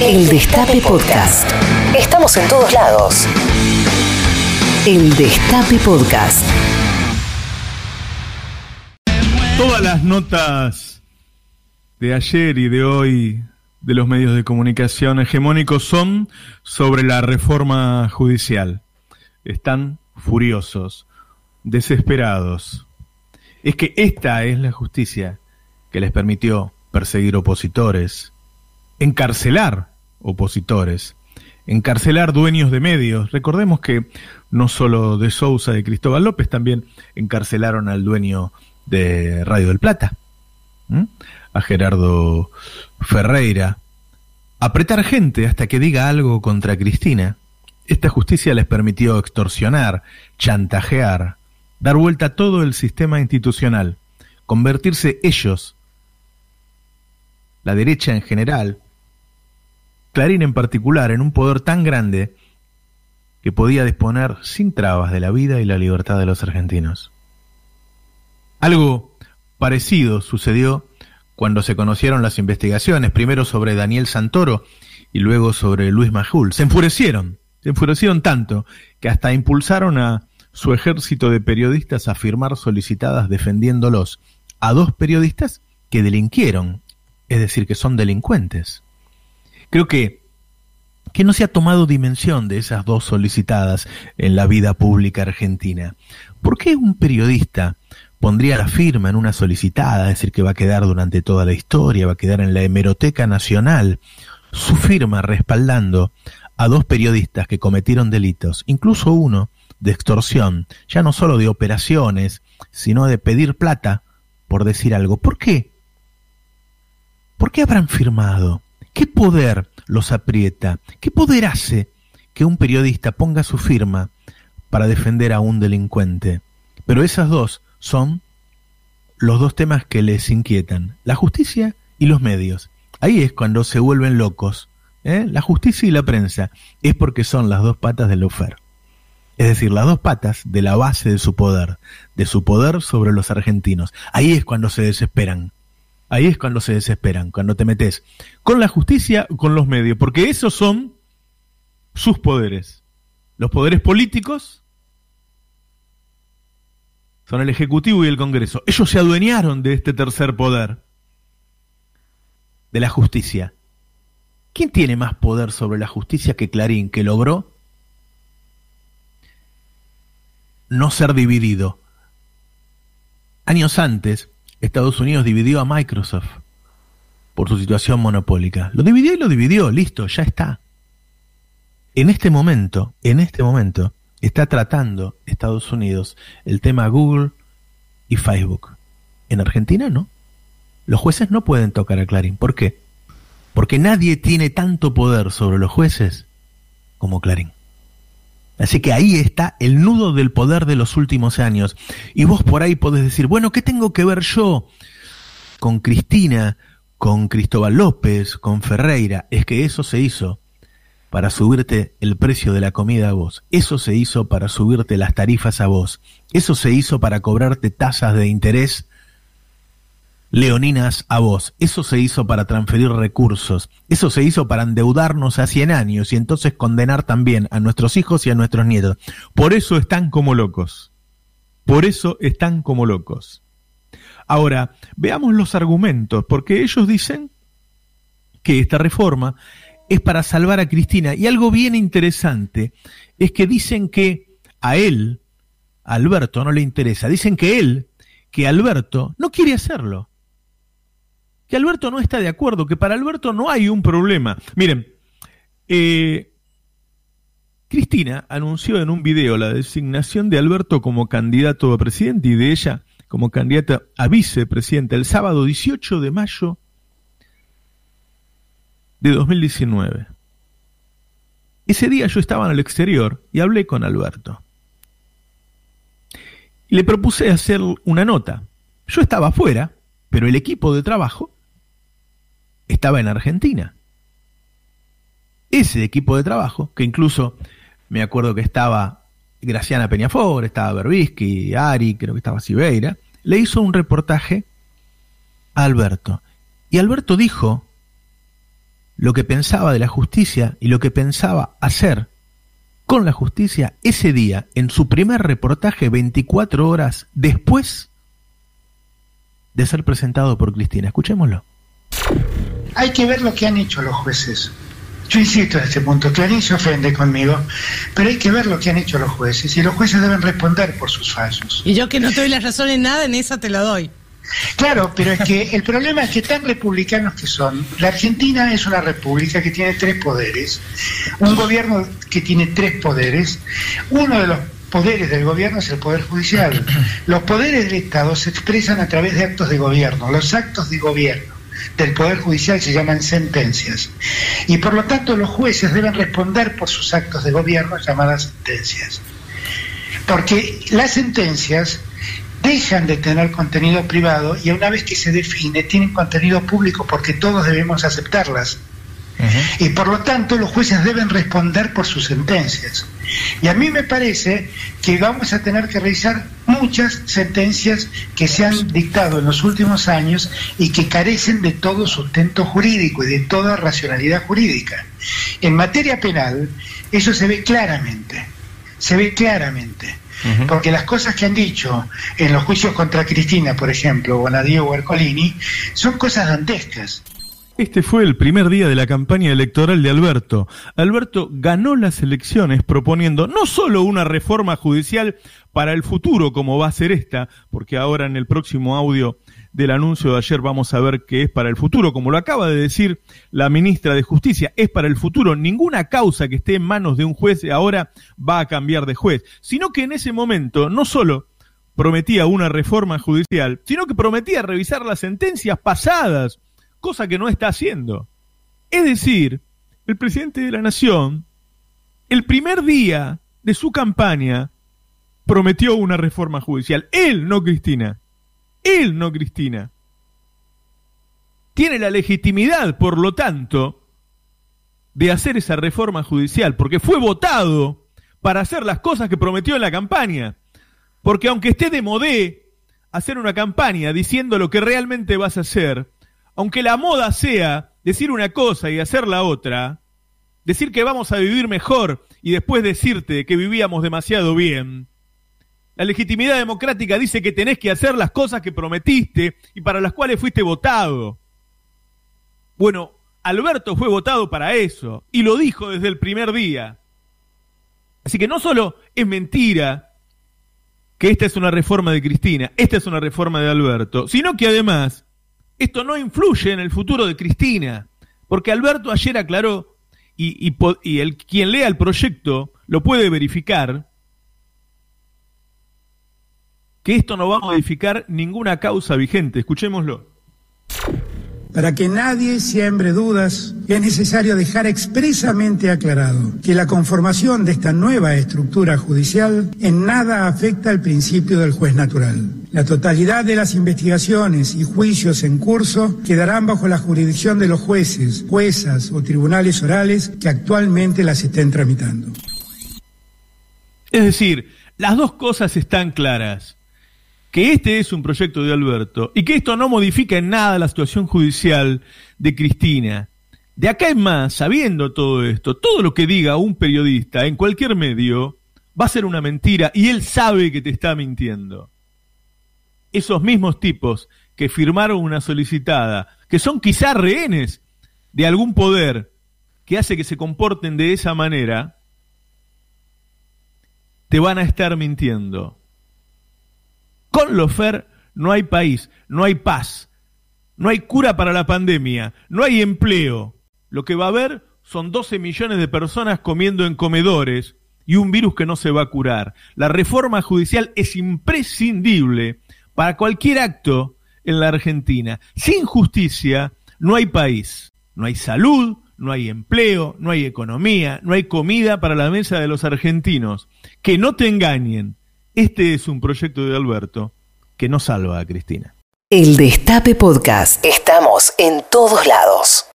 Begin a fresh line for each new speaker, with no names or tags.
El Destape Podcast. Estamos en todos lados. El Destape Podcast.
Todas las notas de ayer y de hoy de los medios de comunicación hegemónicos son sobre la reforma judicial. Están furiosos, desesperados. Es que esta es la justicia que les permitió perseguir opositores, encarcelar opositores, encarcelar dueños de medios. Recordemos que no solo de Sousa y Cristóbal López, también encarcelaron al dueño de Radio del Plata, a Gerardo Ferreira. Apretar gente hasta que diga algo contra Cristina. Esta justicia les permitió extorsionar, chantajear, dar vuelta a todo el sistema institucional, convertirse ellos, la derecha en general, Clarín en particular, en un poder tan grande que podía disponer sin trabas de la vida y la libertad de los argentinos. Algo parecido sucedió cuando se conocieron las investigaciones, primero sobre Daniel Santoro y luego sobre Luis Majul. Se enfurecieron, se enfurecieron tanto que hasta impulsaron a su ejército de periodistas a firmar solicitadas defendiéndolos a dos periodistas que delinquieron, es decir, que son delincuentes. Creo que que no se ha tomado dimensión de esas dos solicitadas en la vida pública argentina. ¿Por qué un periodista pondría la firma en una solicitada, es decir, que va a quedar durante toda la historia, va a quedar en la hemeroteca nacional, su firma respaldando a dos periodistas que cometieron delitos, incluso uno de extorsión, ya no solo de operaciones, sino de pedir plata por decir algo. ¿Por qué? ¿Por qué habrán firmado? ¿Qué poder los aprieta? ¿Qué poder hace que un periodista ponga su firma para defender a un delincuente? Pero esas dos son los dos temas que les inquietan, la justicia y los medios. Ahí es cuando se vuelven locos. ¿eh? La justicia y la prensa es porque son las dos patas del lofer. Es decir, las dos patas de la base de su poder, de su poder sobre los argentinos. Ahí es cuando se desesperan. Ahí es cuando se desesperan, cuando te metes con la justicia con los medios, porque esos son sus poderes. Los poderes políticos son el Ejecutivo y el Congreso. Ellos se adueñaron de este tercer poder, de la justicia. ¿Quién tiene más poder sobre la justicia que Clarín, que logró no ser dividido? Años antes, Estados Unidos dividió a Microsoft por su situación monopólica. Lo dividió y lo dividió, listo, ya está. En este momento, en este momento, está tratando Estados Unidos el tema Google y Facebook. En Argentina no. Los jueces no pueden tocar a Clarín. ¿Por qué? Porque nadie tiene tanto poder sobre los jueces como Clarín. Así que ahí está el nudo del poder de los últimos años. Y vos por ahí podés decir, bueno, ¿qué tengo que ver yo con Cristina, con Cristóbal López, con Ferreira? Es que eso se hizo para subirte el precio de la comida a vos. Eso se hizo para subirte las tarifas a vos. Eso se hizo para cobrarte tasas de interés leoninas a vos. Eso se hizo para transferir recursos. Eso se hizo para endeudarnos a 100 años y entonces condenar también a nuestros hijos y a nuestros nietos. Por eso están como locos. Por eso están como locos. Ahora, veamos los argumentos, porque ellos dicen que esta reforma es para salvar a Cristina. Y algo bien interesante es que dicen que a él, a Alberto, no le interesa. Dicen que él, que Alberto, no quiere hacerlo que Alberto no está de acuerdo, que para Alberto no hay un problema. Miren, eh, Cristina anunció en un video la designación de Alberto como candidato a presidente y de ella como candidata a vicepresidenta el sábado 18 de mayo de 2019. Ese día yo estaba en el exterior y hablé con Alberto. Le propuse hacer una nota. Yo estaba afuera, pero el equipo de trabajo estaba en Argentina. Ese equipo de trabajo, que incluso me acuerdo que estaba Graciana Peñafor, estaba Berbisky, Ari, creo que estaba Sibeira, le hizo un reportaje a Alberto. Y Alberto dijo, lo que pensaba de la justicia y lo que pensaba hacer con la justicia ese día, en su primer reportaje 24 horas después de ser presentado por Cristina. Escuchémoslo.
Hay que ver lo que han hecho los jueces. Yo insisto en este punto, Clarín se ofende conmigo, pero hay que ver lo que han hecho los jueces y los jueces deben responder por sus fallos.
Y yo que no te doy la razón en nada, en esa te la doy.
Claro, pero es que el problema es que tan republicanos que son, la Argentina es una república que tiene tres poderes, un gobierno que tiene tres poderes, uno de los poderes del gobierno es el poder judicial. Los poderes del Estado se expresan a través de actos de gobierno, los actos de gobierno del Poder Judicial se llaman sentencias. Y por lo tanto los jueces deben responder por sus actos de gobierno llamadas sentencias. Porque las sentencias dejan de tener contenido privado y una vez que se define tienen contenido público porque todos debemos aceptarlas. Y por lo tanto los jueces deben responder por sus sentencias. Y a mí me parece que vamos a tener que revisar muchas sentencias que se han dictado en los últimos años y que carecen de todo sustento jurídico y de toda racionalidad jurídica. En materia penal, eso se ve claramente, se ve claramente. Porque las cosas que han dicho en los juicios contra Cristina, por ejemplo, o a Diego Ercolini, son cosas dantescas.
Este fue el primer día de la campaña electoral de Alberto. Alberto ganó las elecciones proponiendo no solo una reforma judicial para el futuro, como va a ser esta, porque ahora en el próximo audio del anuncio de ayer vamos a ver que es para el futuro, como lo acaba de decir la ministra de Justicia, es para el futuro. Ninguna causa que esté en manos de un juez ahora va a cambiar de juez, sino que en ese momento no solo prometía una reforma judicial, sino que prometía revisar las sentencias pasadas cosa que no está haciendo. Es decir, el presidente de la Nación, el primer día de su campaña, prometió una reforma judicial. Él, no Cristina. Él, no Cristina. Tiene la legitimidad, por lo tanto, de hacer esa reforma judicial, porque fue votado para hacer las cosas que prometió en la campaña. Porque aunque esté de modé hacer una campaña diciendo lo que realmente vas a hacer, aunque la moda sea decir una cosa y hacer la otra, decir que vamos a vivir mejor y después decirte que vivíamos demasiado bien, la legitimidad democrática dice que tenés que hacer las cosas que prometiste y para las cuales fuiste votado. Bueno, Alberto fue votado para eso y lo dijo desde el primer día. Así que no solo es mentira que esta es una reforma de Cristina, esta es una reforma de Alberto, sino que además esto no influye en el futuro de Cristina, porque Alberto ayer aclaró, y, el, quien lea el proyecto lo puede verificar, que esto no va a modificar ninguna causa vigente. Escuchémoslo.
Para que nadie siembre dudas, es necesario dejar expresamente aclarado que la conformación de esta nueva estructura judicial en nada afecta al principio del juez natural. La totalidad de las investigaciones y juicios en curso quedarán bajo la jurisdicción de los jueces, juezas o tribunales orales que actualmente las estén tramitando.
Es decir, las dos cosas están claras que este es un proyecto de Alberto y que esto no modifica en nada la situación judicial de Cristina. De acá en más, sabiendo todo esto, todo lo que diga un periodista en cualquier medio va a ser una mentira y él sabe que te está mintiendo. Esos mismos tipos que firmaron una solicitada, que son quizá rehenes de algún poder que hace que se comporten de esa manera, te van a estar mintiendo. Con Lofer no hay país, no hay paz, no hay cura para la pandemia, no hay empleo. Lo que va a haber son 12 millones de personas comiendo en comedores y un virus que no se va a curar. La reforma judicial es imprescindible para cualquier acto en la Argentina. Sin justicia no hay país, no hay salud, no hay empleo, no hay economía, no hay comida para la mesa de los argentinos. Que no te engañen, este es un proyecto de Alberto que no salva a Cristina.
El Destape Podcast. Estamos en todos lados.